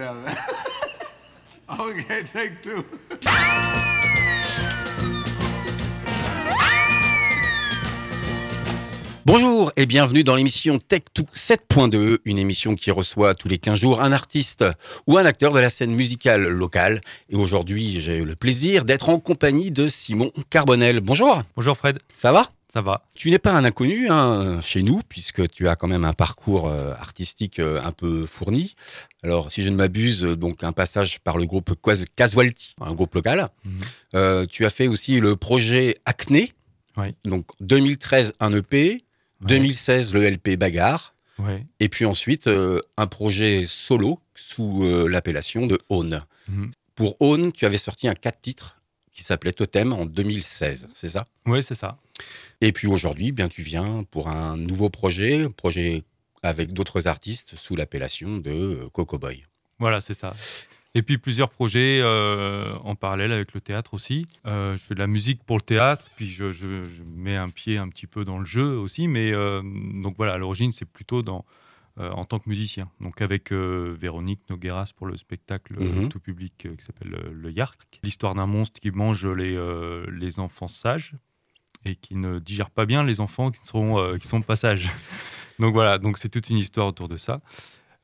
them. okay, take two. Bonjour et bienvenue dans l'émission Tech2 7.2, une émission qui reçoit tous les 15 jours un artiste ou un acteur de la scène musicale locale. Et aujourd'hui, j'ai le plaisir d'être en compagnie de Simon Carbonel. Bonjour. Bonjour Fred. Ça va? Ça va. Tu n'es pas un inconnu hein, chez nous, puisque tu as quand même un parcours euh, artistique euh, un peu fourni. Alors, si je ne m'abuse, donc un passage par le groupe Casualty, un groupe local. Mhm. Euh, tu as fait aussi le projet Acné. Oui. Donc, 2013, un EP. 2016, le LP Bagarre. Et puis ensuite, euh, un projet solo sous euh, l'appellation de Own. Mhm. Pour Own, tu avais sorti un 4 titres qui s'appelait Totem en 2016, c'est ça? Ouais, c'est ça. Et puis aujourd'hui, eh bien tu viens pour un nouveau projet, un projet avec d'autres artistes sous l'appellation de euh, Coco Boy. Voilà, c'est ça. Et puis plusieurs projets euh, en parallèle avec le théâtre aussi. Euh, je fais de la musique pour le théâtre, puis je, je- je mets un pied un petit peu dans le jeu aussi. Mais euh, donc voilà, à l'origine, c'est plutôt dans, en tant que musicien. Donc avec Véronique Nogueras pour le spectacle Mhm. tout public qui s'appelle Le Yark. L'histoire d'un monstre qui mange les, les enfants sages et qui ne digère pas bien les enfants qui sont, qui sont pas sages. Donc voilà, donc c'est toute une histoire autour de ça.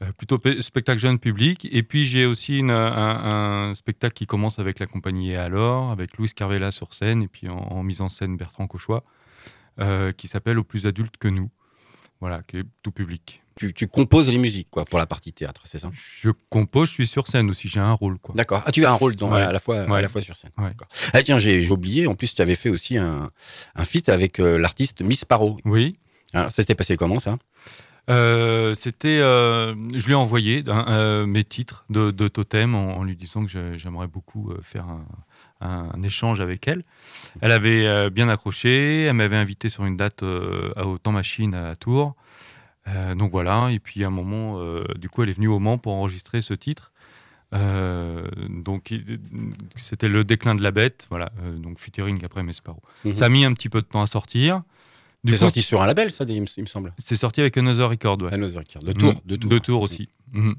Euh, plutôt pe- spectacle jeune public. Et puis j'ai aussi une- un, un spectacle qui commence avec la compagnie Et alors, avec Louis Carvela sur scène, et puis en, en mise en scène Bertrand Cauchois, euh, qui s'appelle Au plus adulte que nous. Voilà, qui est tout public. Tu, tu composes les musiques quoi pour la partie théâtre, c'est ça? Je compose, je suis sur scène aussi, j'ai un rôle. Quoi. D'accord. Ah, tu as un rôle dans, Ouais. à, la fois, à la fois sur scène. Ouais. Ah tiens, j'ai j'ai oublié, en plus tu avais fait aussi un, un feat avec euh, l'artiste Miss Paro. Oui. Alors, ça s'était passé comment ça? Euh, C'était, euh, je lui ai envoyé euh, mes titres de, de Totem en, en lui disant que j'ai- j'aimerais beaucoup faire un, un- un échange avec elle. Elle avait bien accroché, elle m'avait invité sur une date à Autant Machine à Tours. Donc voilà, et puis à un moment, du coup, elle est venue au Mans pour enregistrer ce titre. Donc c'était le déclin de la bête, voilà. donc featuring après Mesparo. Mhm. Ça a mis un petit peu de temps à sortir. C'est sorti sur un label, ça, il me, semble. C'est sorti avec Another Record, ouais. Another Record. De Tours. Mm. De Tours, De Tours aussi. Mhm.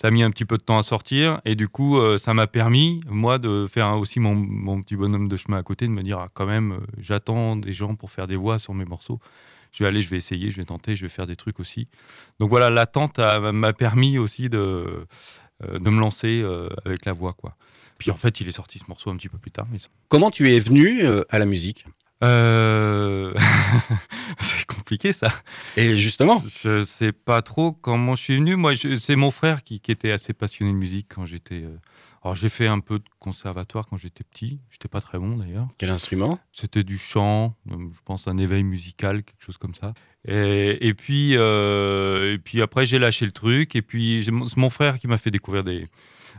Ça a mis un petit peu de temps à sortir et du coup, euh, ça m'a permis, moi, de faire aussi mon, mon petit bonhomme de chemin à côté, de me dire, ah, quand même, euh, j'attends des gens pour faire des voix sur mes morceaux. Je vais aller, je vais essayer, je vais tenter, je vais faire des trucs aussi. Donc voilà, l'attente a- m'a permis aussi de, euh, de me lancer avec la voix, quoi. Puis en fait, il est sorti ce morceau un petit peu plus tard. mais Comment tu es venu à la musique? Euh, C'est compliqué ça. Et justement, Je sais pas trop comment je suis venu. Moi, je- c'est mon frère qui, qui était assez passionné de musique quand j'étais. Alors, j'ai fait un peu de conservatoire quand j'étais petit. J'étais pas très bon d'ailleurs. quel instrument? C'était du chant, euh, je pense un éveil musical, quelque chose comme ça. Et, et puis, euh, et puis après, j'ai lâché le truc. Et puis, c'est mon frère qui m'a fait découvrir des,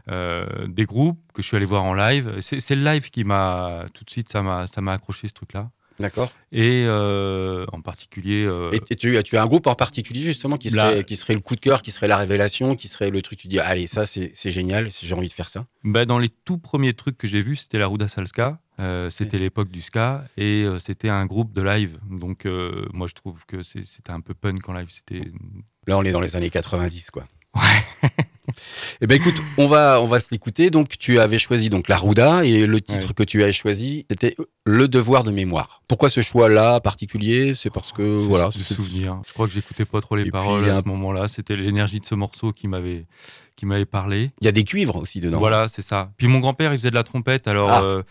euh, des groupes que je suis allé voir en live. C'est le live qui m'a tout de suite, ça m'a accroché ce truc-là. D'accord. Et euh, en particulier. euh, Et, tu, tu as un groupe en particulier justement qui serait, qui serait le coup de cœur, qui serait la révélation, qui serait le truc, tu dis, allez, ça c'est génial, j'ai envie de faire ça. Bah, dans les tout premiers trucs que j'ai vus, c'était la Ruda Salska. Euh, c'était l'époque du ska et euh, c'était un groupe de live. Donc, moi, je trouve que c'était un peu punk en live. C'était. Là, on est dans les années 90, quoi. Ouais. Eh ben écoute, on va, on va se l'écouter. Donc, tu avais choisi donc la Rouda et le titre Ouais. que tu avais choisi, c'était Le devoir de mémoire. Pourquoi ce choix-là particulier? C'est parce que voilà, c'est- souvenirs. Je crois que j'écoutais pas trop les Et paroles puis, à un- ce moment-là. C'était l'énergie de ce morceau qui m'avait qui m'avait parlé. il y a des cuivres aussi dedans. Voilà, c'est ça. Puis mon grand-père, il faisait de la trompette. Alors, Ah. euh,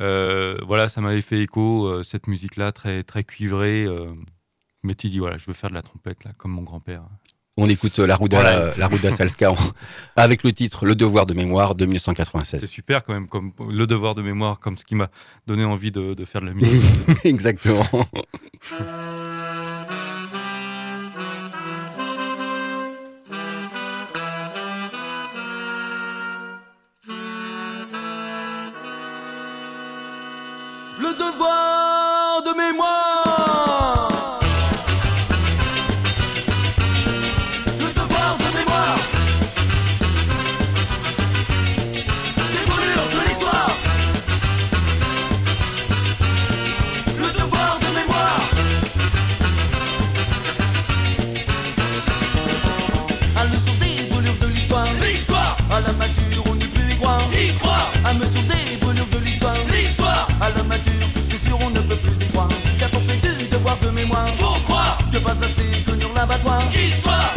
euh, voilà, ça m'avait fait écho, euh, cette musique-là, très, très cuivrée. Mais tu dis, voilà, je veux faire de la trompette, là, comme mon grand-père. On écoute euh, la Rouda, Voilà. la Rouda Salska avec le titre Le devoir de mémoire de C'est 1996. super quand même, comme le devoir de mémoire, comme ce qui m'a donné envie de, de faire de la musique. Exactement. Pas assez connu l'abattoir. Histoire,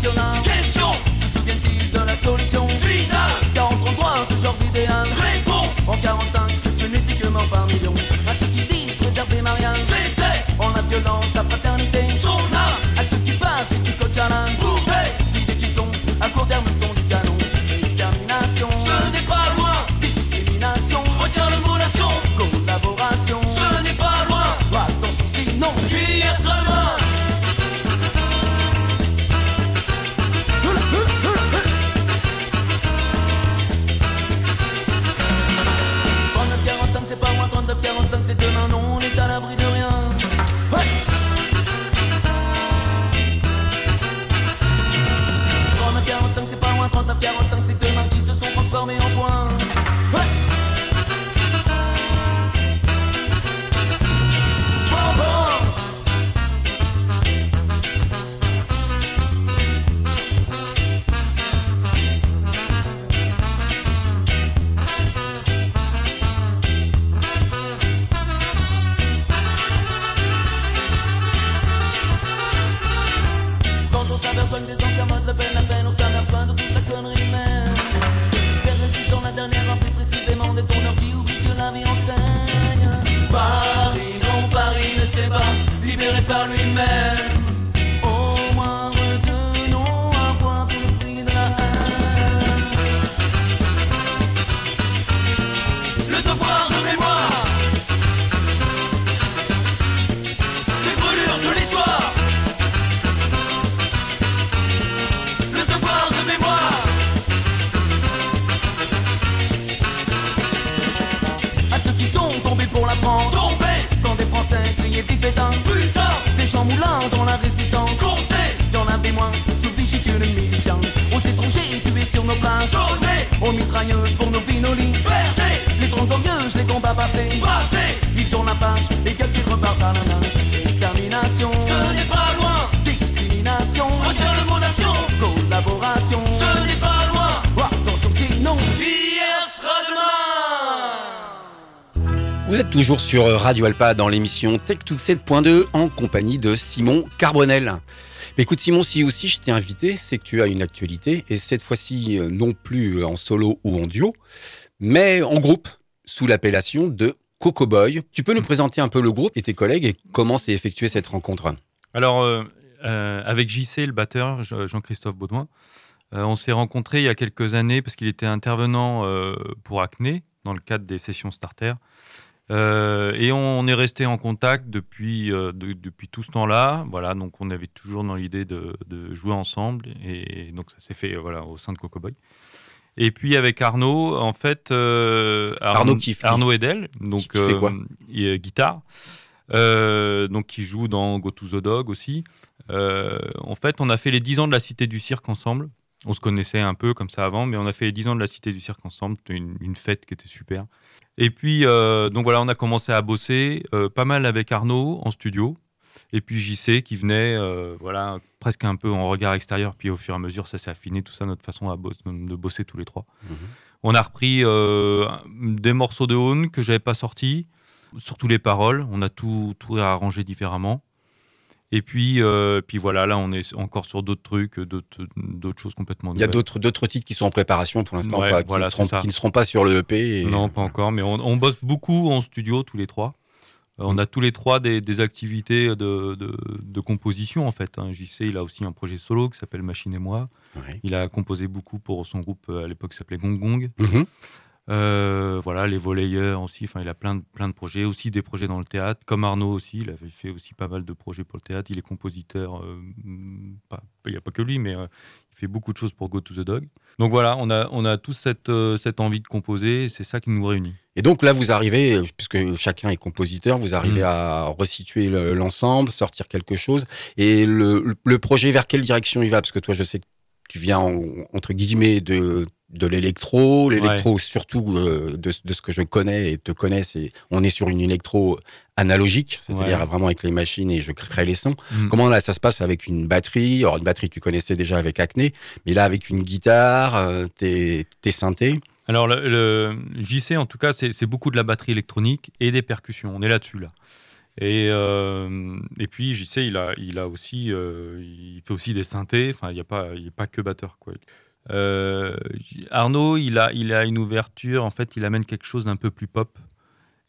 croient au Front National, Question se souviennent-ils de la solution mitrailleuses pour nos liberté, Les troncs les combats passés. passer. Ils tournent la page et quelqu'un repartent à la nage. Vous êtes toujours sur Radio Alpa dans l'émission Tech 7.2 en compagnie de Simon Carbonel. Écoute Simon, si aussi je t'ai invité, c'est que tu as une actualité et cette fois-ci euh, non plus en solo ou en duo, mais en groupe sous l'appellation de Coco Boy. Tu peux nous présenter un peu le groupe et tes collègues et comment s'est effectuée cette rencontre? Alors, euh, euh, avec JC, le batteur, Je- Jean-Christophe Baudouin, on s'est rencontrés il y a quelques années parce qu'il était intervenant pour Acné dans le cadre des sessions Starter. Euh, et on, est resté en contact depuis, euh, de- depuis tout ce temps-là. Voilà, donc on avait toujours dans l'idée de, de jouer ensemble. Et donc ça s'est fait euh, voilà, au sein de Coco Boy. Et puis avec Arnaud, en fait. euh, Arnaud qui- qui- Arnaud Edel, donc qui fait quoi est guitare. Euh, donc qui joue dans Go to the Dog aussi. Euh, en fait, on a fait les 10 ans de la Cité du Cirque ensemble. On se connaissait un peu comme ça avant, mais on a fait les 10 ans de la Cité du Cirque ensemble. C'était une, une fête qui était super. Et puis, euh, donc voilà, on a commencé à bosser euh, pas mal avec Arnaud en studio. Et puis JC qui venait, euh, voilà, presque un peu en regard extérieur. Puis au fur et à mesure, ça s'est affiné, tout ça, notre façon à de bosser tous les trois. Mhm. On a repris des morceaux de Own que j'avais pas sortis, surtout les paroles. On a tout, tout réarrangé différemment. Et puis, euh, puis voilà, là, on est encore sur d'autres trucs, d'autres choses complètement Il y a nouvelles. d'autres d'autres titres qui sont en préparation pour l'instant, Ouais, qui, voilà, qui ne seront pas sur le EP. et- Non, pas encore, mais on, on bosse beaucoup en studio tous les trois. Euh, on a tous les trois des, des activités de, de- de composition en fait. hein. JC, il a aussi un projet solo qui s'appelle Machine et moi. Ouais. Il a composé beaucoup pour son groupe euh, à l'époque qui s'appelait Gong Gong. Mhm. Euh, voilà, les volleyeurs aussi. Enfin, il a plein de, plein de projets, aussi des projets dans le théâtre. Comme Arnaud aussi, il avait fait aussi pas mal de projets pour le théâtre. Il est compositeur. euh, pas- il n'y a pas que lui, mais euh, il fait beaucoup de choses pour Go to the Dog. Donc voilà, on a, on a tous cette, cette envie de composer. C'est ça qui nous réunit. Et donc là, vous arrivez, puisque chacun est compositeur, vous arrivez Mm. à resituer le- l'ensemble, sortir quelque chose. Et le, le projet, vers quelle direction il va? Parce que toi, je sais que tu viens, en- entre guillemets, de, de l'électro. L'électro, surtout euh, de, de ce que je connais et te connais, c'est on est sur une électro analogique, c'est-à-dire Ouais. vraiment avec les machines et je crée les sons. Mm. Comment là, ça se passe avec une batterie? Alors, une batterie, tu connaissais déjà avec Acné, mais là, avec une guitare, euh, tes, tes synthés. Alors, le, le JC, en tout cas, c'est beaucoup de la batterie électronique et des percussions. On est là-dessus, là. Et, euh, et puis, JC, il a, il a aussi, il fait aussi des synthés. Enfin, il n'y a pas, il est pas que batteur, quoi. Euh, Arnaud, il a, il a une ouverture. En fait, il amène quelque chose d'un peu plus pop.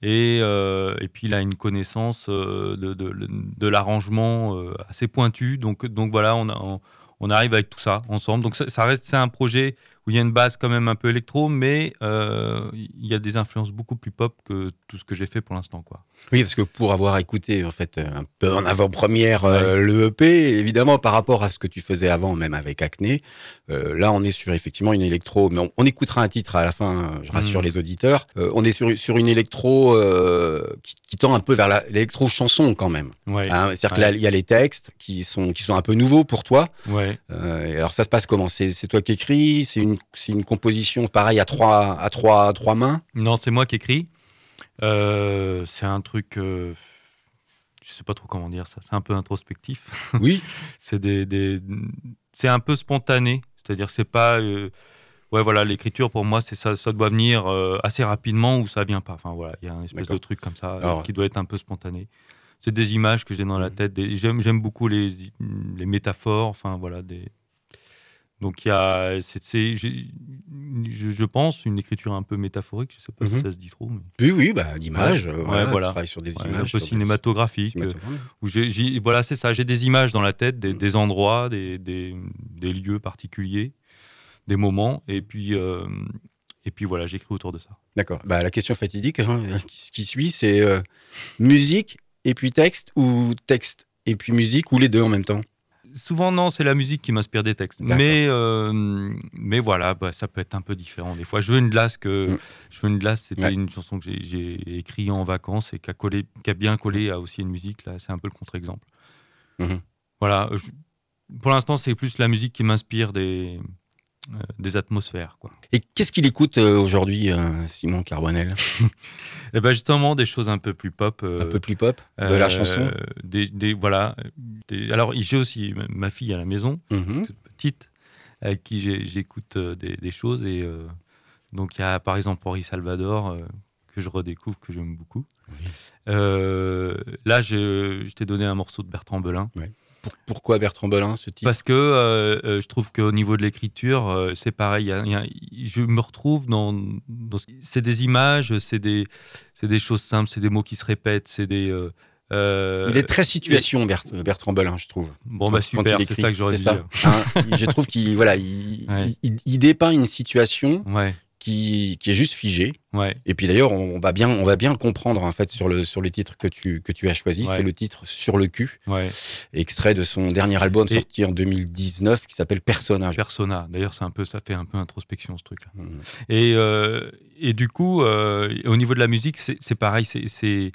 Et, euh, et puis, il a une connaissance euh, de, de, l'arrangement assez pointue. Donc, donc voilà, on, a, on arrive avec tout ça ensemble. Donc, ça, ça reste, c'est un projet où il y a une base quand même un peu électro, mais euh, il y a des influences beaucoup plus pop que tout ce que j'ai fait pour l'instant. quoi. Oui, parce que pour avoir écouté en fait un peu en avant-première euh, le EP, évidemment par rapport à ce que tu faisais avant, même avec Acné, euh, là on est sur effectivement une électro, mais on, on écoutera un titre à la fin, je rassure Mm. les auditeurs. Euh, on est sur, sur une électro euh, qui, qui tend un peu vers la- l'électro chanson quand même. Ouais, Hein, C'est-à-dire Ouais. qu'il y a les textes qui sont qui sont un peu nouveaux pour toi. Euh, alors ça se passe comment? C'est c'est toi qui écris? C'est une c'est une composition pareil à trois à trois à trois mains? Non, c'est moi qui écris. Euh, c'est un truc. euh, je sais pas trop comment dire ça. C'est un peu introspectif. Oui. c'est des, des- c'est un peu spontané. C'est-à-dire, c'est pas. euh, ouais, voilà, l'écriture pour moi, c'est ça. Ça doit venir euh, assez rapidement ou ça vient pas. Enfin voilà, il y a un espèce de truc comme ça Alors- qui doit être un peu spontané. C'est des images que j'ai dans la Mhm. tête. j'aime beaucoup les, les métaphores. Enfin voilà, des. Donc il y a, c'est, je, pense, une écriture un peu métaphorique. Je sais pas Mhm. si ça se dit trop. mais- Oui oui bah l'image. Ouais. voilà, travailles sur des Ouais, images. un peu des- cinématographique. euh, où voilà, c'est ça. J'ai des images dans la tête, des, Mm. des endroits, des, des, des lieux particuliers, des moments, et puis, euh, et puis voilà, j'écris autour de ça. D'accord. Bah, la question fatidique hein, qui, qui suit, c'est euh, musique et puis texte ou texte et puis musique ou les deux en même temps? Souvent, non, c'est la musique qui m'inspire des textes. Mais, euh, mais voilà, bah, ça peut être un peu différent. Des fois, je veux une glace que. Mm. Je veux une glace, c'était Ouais. une chanson que j'ai, écrite en vacances et qui a, collé, qui a bien collé à aussi une musique. Là, c'est un peu le contre-exemple. Mhm. Voilà. je- pour l'instant, c'est plus la musique qui m'inspire des, des atmosphères. Quoi. Et qu'est-ce qu'il écoute euh, aujourd'hui, euh, Simon Carbonel Et ben justement, des choses un peu plus pop. euh, Un peu plus pop de la euh, chanson des, des- Voilà. des- alors, j'ai aussi ma- fille à la maison, Mhm. toute petite, avec qui j'écoute euh, des, des choses. Et euh, donc, il y a par exemple Henri Salvador, euh, que je redécouvre, que j'aime beaucoup. Euh, là, je, je t'ai donné un morceau de Bertrand Belin. Pour- pourquoi Bertrand Belin, ce titre Parce que euh, euh, je trouve qu'au niveau de l'écriture, euh, c'est pareil. il y a- il y a- je me retrouve dans. dans ce- c'est des images, c'est des, des choses simples, c'est des mots qui se répètent, c'est des. euh, Il est très situation, Bert- Bertrand Belin, je trouve. Bon, Quand- bah super, c'est ça que j'aurais dit. ça. Hein, je trouve qu'il voilà, il, Ouais. il- il dépeint une situation Ouais, qui, qui est juste ouais, Et puis d'ailleurs, on, on va bien, on va bien le comprendre en fait sur le sur le titre que tu que tu as choisi. Ouais. C'est le titre sur le cul, ouais. extrait de son dernier album Et- sorti en 2019 qui s'appelle Personnage. Persona. D'ailleurs, c'est un peu, ça fait un peu introspection ce truc-là. Mhm. Et, euh, et du coup, euh, au niveau de la musique, c'est pareil, c'est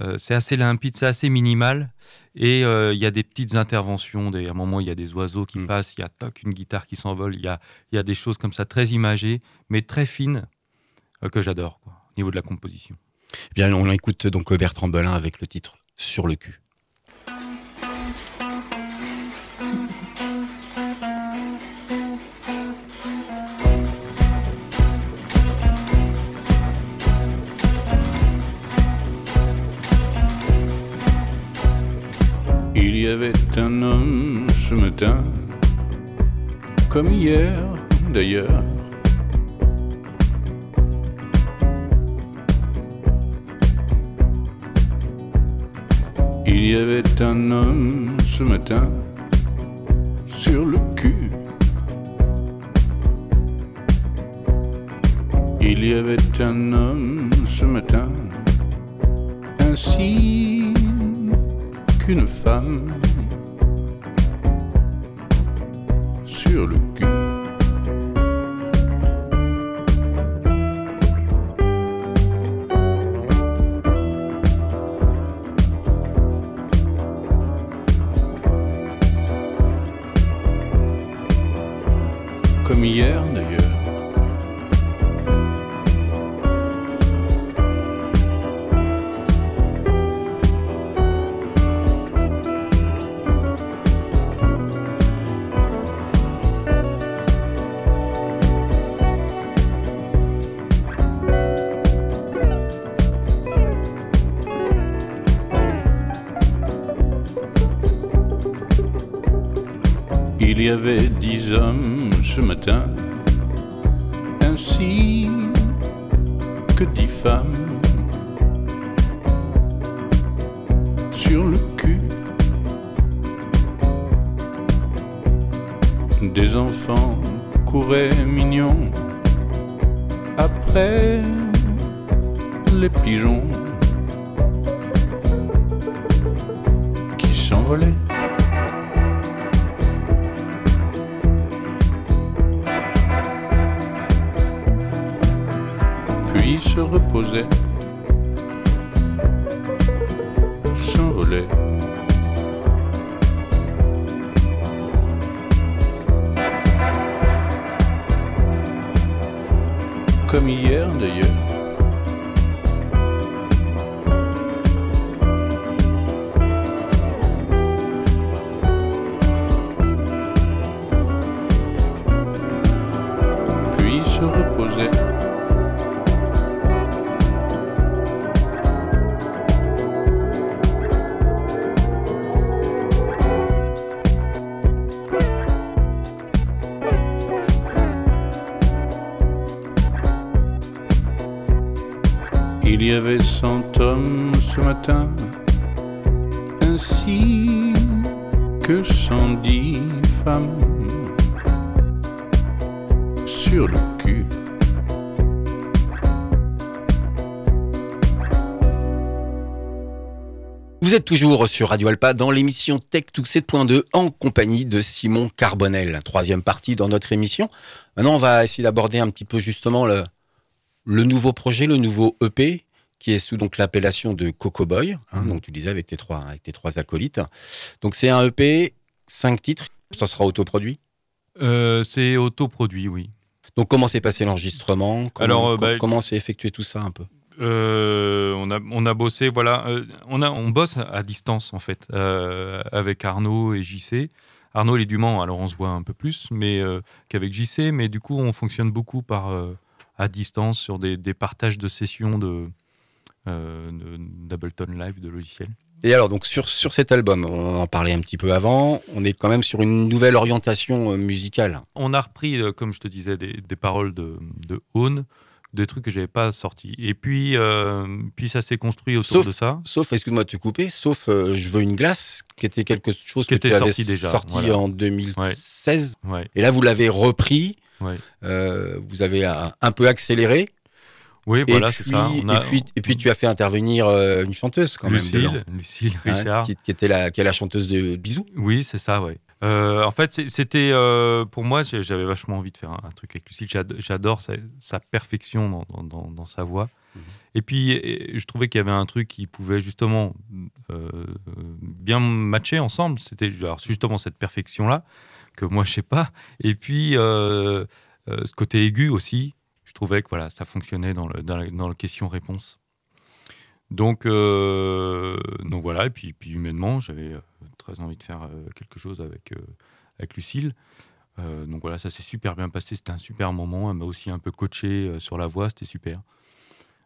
euh, c'est assez limpide, c'est assez minimal. Et euh, il y a des petites interventions. Des, à un moment, il y a des oiseaux qui Mm. passent, il y a toc, une guitare qui s'envole, il y a, il y a des choses comme ça, très imagées, mais très fines, euh, que j'adore, au niveau de la composition. Eh Bien, on écoute donc Bertrand Belin avec le titre Sur le cul. Avait un homme ce matin, comme hier d'ailleurs. Il y avait un homme ce matin sur le cul. Il y avait un homme ce matin, ainsi qu'une femme sur le cul. Avait dix hommes ce matin, ainsi que dix femmes sur le cul. Des enfants couraient mignons après les pigeons qui s'envolaient. Reposait, s'envolait. Comme hier d'ailleurs. Êtes toujours sur Radio Alpa dans l'émission Tech 7.2 en compagnie de Simon Carbonel. Troisième partie dans notre émission. Maintenant, on va essayer d'aborder un petit peu justement le, le nouveau projet, le nouveau EP, qui est sous donc l'appellation de Coco Boy. Hein, Donc tu disais avec tes trois, avec tes trois acolytes. Donc c'est un EP, cinq titres. Ça sera autoproduit? Euh, c'est autoproduit, oui. Donc comment s'est passé l'enregistrement? Comment- Alors, euh, bah, comment s'est effectué tout ça un peu? Euh, on, a, on a bossé, voilà, euh, on, a, on bosse à distance en fait, euh, avec Arnaud et JC. Arnaud, il est du Mans, alors on se voit un peu plus mais qu'avec JC, mais du coup, on fonctionne beaucoup par à distance sur des, des partages de sessions de, d'Ableton Live, de logiciels. Et alors, donc sur, sur cet album, on en parlait un petit peu avant, on est quand même sur une nouvelle orientation musicale. On a repris, comme je te disais, des, des paroles de, de des trucs que j'avais pas sortis. Et puis, euh, puis ça s'est construit autour Sauf- de ça. Sauf, excuse-moi de te couper, sauf euh, Je veux une glace, qui était quelque chose Qui que tu était avais sorti déjà, sorti voilà. en 2016. Ouais. Et là, vous l'avez repris, Ouais. euh, vous avez un, un peu accéléré. Oui, et, voilà, puis, c'est ça. On a- et, puis, et puis, tu as fait intervenir une chanteuse quand même. dedans, Lucille, Lucille hein, Richard. qui, qui était la, qui est la chanteuse de Bisous. Oui, c'est ça, ouais. Euh, en fait, c'était euh, pour moi, j'avais vachement envie de faire un, un truc avec Lucille. J'ad- J'adore sa, sa perfection dans, dans- dans- dans sa voix. Mhm. Et puis, je trouvais qu'il y avait un truc qui pouvait justement euh, bien matcher ensemble. C'était justement cette perfection-là que moi, je sais pas. Et puis, ce côté aigu aussi. Je trouvais que voilà, ça fonctionnait dans le, le question-réponse. Donc, euh, donc voilà, et puis, puis humainement, j'avais euh, très envie de faire euh, quelque chose avec, avec Lucille. Euh, donc voilà, ça s'est super bien passé, c'était un super moment. Elle m'a aussi un peu coaché sur la voix, c'était super.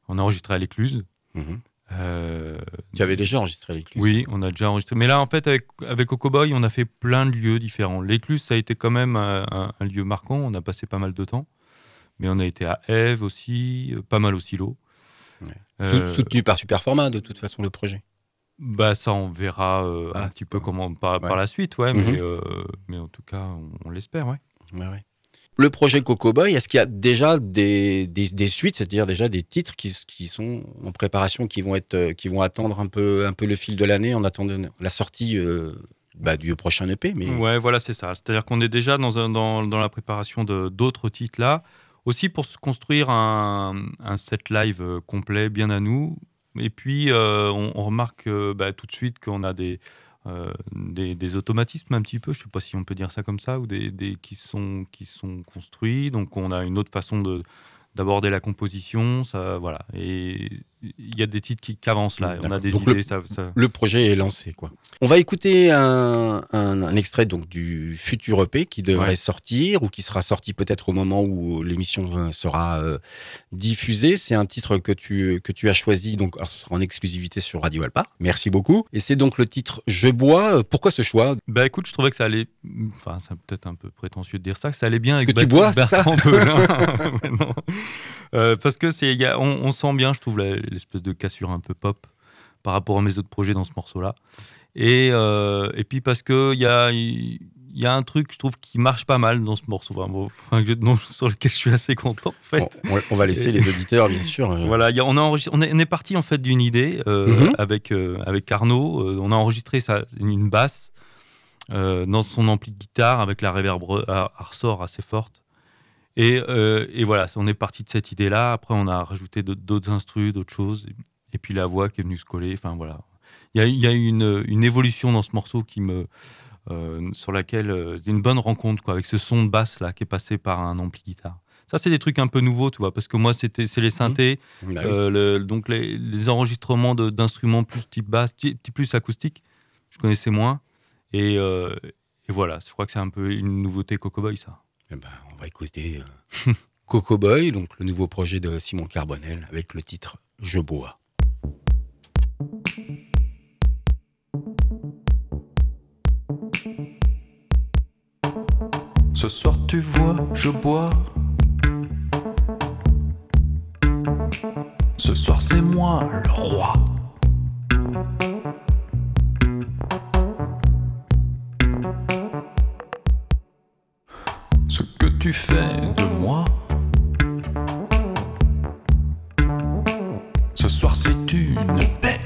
On a enregistré à l'écluse. Mhm. Euh, Tu avais déjà enregistré l'écluse. oui, on a déjà enregistré. Mais là, en fait, avec, avec Okoboy, on a fait plein de lieux différents. L'écluse, ça a été quand même un, un- un lieu marquant. On a passé pas mal de temps. Mais on a été à Eve aussi, pas mal au silo. Ouais. Euh, Sou- Soutenu par Superformat, de toute façon, le projet. bah ça, on verra euh, Ah, un petit peu comment par, ouais. par la suite, ouais, Mhm. mais, euh, mais en tout cas, on, on l'espère, ouais. Ouais, ouais. Le projet Coco Boy, est-ce qu'il y a déjà des, des, des suites, c'est-à-dire déjà des titres qui, qui sont en préparation, qui vont être, qui vont attendre un peu, un peu le fil de l'année en attendant la sortie euh, bah, du prochain EP mais... Ouais, voilà, c'est ça. C'est-à-dire qu'on est déjà dans, un, dans, dans la préparation de d'autres titres là, aussi pour se construire un, set live euh, complet, bien à nous. Et puis, euh, on, remarque euh, bah, tout de suite qu'on a des, automatismes un petit peu, je ne sais pas si on peut dire ça comme ça, ou des, qui, sont, construits. Donc, on a une autre façon de d'aborder la composition, ça, voilà. Et il y a des titres qui, qui avancent là. On a des Donc idées, le- ça, ça- Le projet est lancé, quoi. On va écouter un, un- un extrait donc du futur EP qui devrait Ouais. sortir ou qui sera sorti peut-être au moment où l'émission euh, sera euh, diffusée. C'est un titre que tu, que tu as choisi, donc alors, ce sera en exclusivité sur Radio Alpa. Merci beaucoup. Et c'est donc le titre Je bois. Pourquoi ce choix? Bah écoute, je trouvais que ça allait. Enfin, c'est peut-être un peu prétentieux de dire ça, que ça allait bien Parce avec que tu Bertrand- bois, c'est ça? Bertrand Belin. Euh, parce que c'est, on, on sent bien, je trouve, l'espèce de cassure un peu pop par rapport à mes autres projets dans ce morceau-là. Et, euh, et puis parce que il y a, il y a un truc, je trouve, qui marche pas mal dans ce morceau, vraiment, enfin, sur lequel je suis assez content. En fait. Bon, on, va laisser les auditeurs, bien sûr. euh, Voilà, il y a- on, a enregistré- on est, parti en fait d'une idée euh, Mhm. avec, avec Arnaud. On a enregistré ça, une basse euh, dans son ampli de guitare avec la réverb à, à ressort assez forte. Et, euh, et voilà, on est parti de cette idée-là. Après, on a rajouté d'autres- instrus, d'autres choses. Et puis la voix qui est venue se coller. Enfin voilà, il y a, il y a eu une, une évolution dans ce morceau qui me, euh, sur laquelle euh, une bonne rencontre quoi, avec ce son de basse là qui est passé par un ampli guitare. Ça, c'est des trucs un peu nouveaux, tu vois, parce que moi, c'était, c'est les synthés, bah euh, le- donc les, les enregistrements d'instruments plus type basse, plus acoustique, je connaissais moins. Et, et voilà, je crois que c'est un peu une nouveauté Coco Boy, ça. Eh ben, on va écouter euh, Coco Boy, donc le nouveau projet de Simon Carbonel, avec le titre Je bois. Ce soir tu vois, je bois. Ce soir c'est moi le roi. Tu fais de moi? Ce soir c'est une bête.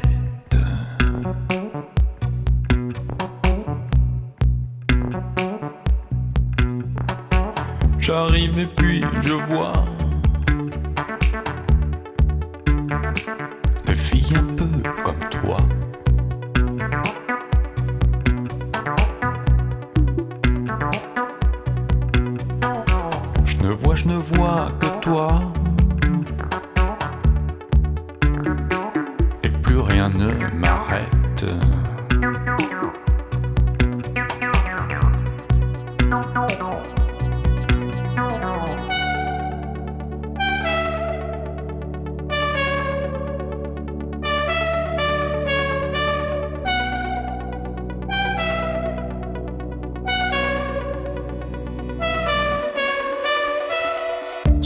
J'arrive et puis je vois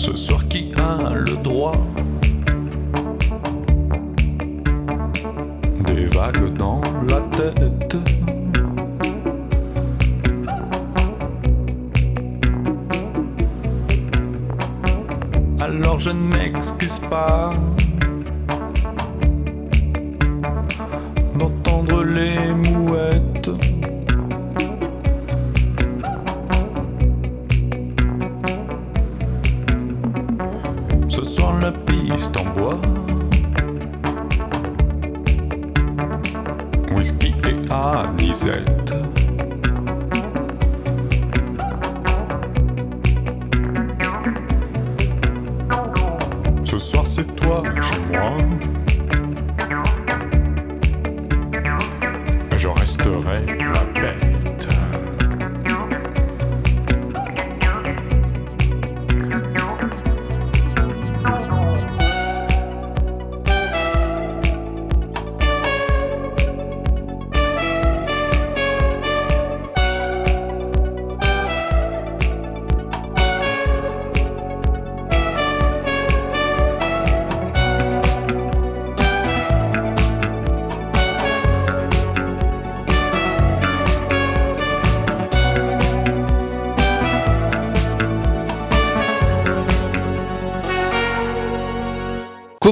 Ce soir qui a le droit. Des vagues dans la tête. Alors je ne m'excuse pas resterai la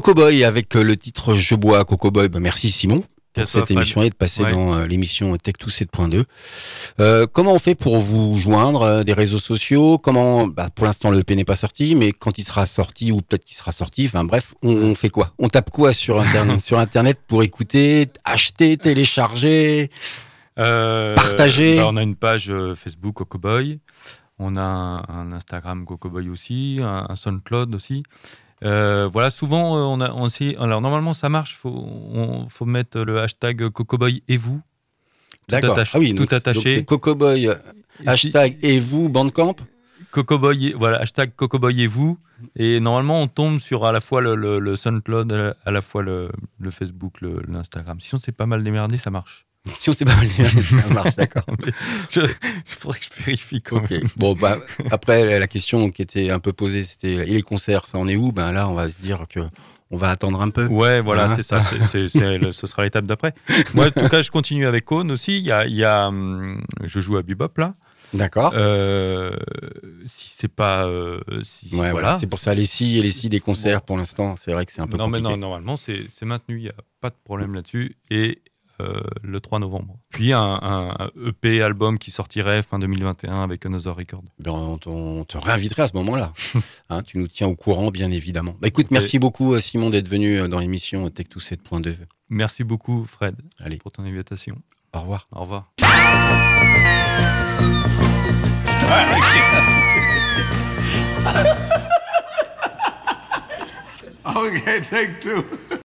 Coco Boy avec euh, le titre Je bois Coco Boy. Bah, merci Simon pour cette émission et de passer Ouais. dans euh, l'émission Tech 2 7.2. Euh, comment on fait pour vous joindre euh, des réseaux sociaux? Comment bah, Pour l'instant, le EP n'est pas sorti, mais quand il sera sorti ou peut-être qu'il sera sorti, enfin bref, on, on fait quoi? On tape quoi sur internet, sur internet pour écouter, acheter, télécharger Euh, Partager? bah, on a une page Facebook Cocoboy. On a un, un Instagram Cocoboy aussi, un, un SoundCloud aussi. Euh, voilà, souvent, euh, on a, on sait- alors normalement ça marche, faut, on, faut mettre le hashtag Cocoboy et vous. Tout D'accord. attaché- Ah oui, tout donc, attaché. c'est Coco Boy, euh, hashtag et vous, Bandcamp Cocoboy, voilà, hashtag Cocoboy et vous. Et normalement, on tombe sur à la fois le, le, le SoundCloud, à la, fois le, le Facebook, l'Instagram. Sinon, c'est pas mal démerdé, ça marche. Si on sait pas mal, ça marche, d'accord. Je, je faudrait que je vérifie quand Ok. même. Bon, bah, après, la question qui était un peu posée, c'était et les concerts, ça en est où? Ben là, on va se dire que on va attendre un peu. Ouais, voilà, Hein? c'est ça. c'est- ce sera l'étape d'après. Moi, en tout cas, je continue avec Cône aussi. Il y a, il y a, hum, je joue à Bebop là. D'accord. Euh, si c'est pas, euh, si, ouais, voilà. voilà. C'est pour ça les si et les si des concerts pour l'instant, c'est vrai que c'est un peu non, mais non, normalement, c'est c'est maintenu. Il n'y a pas de problème là-dessus. Et le 3 novembre. Puis un, EP album qui sortirait fin 2021 avec Another Record. Ben, on, te réinviterait à ce moment-là. Hein, tu nous tiens au courant, bien évidemment. Bah, écoute, merci beaucoup, euh, Simon, d'être venu euh, dans l'émission Tech 2 7.2. Merci beaucoup, Fred, Allez, pour ton invitation. au revoir. Au revoir. Okay, take two.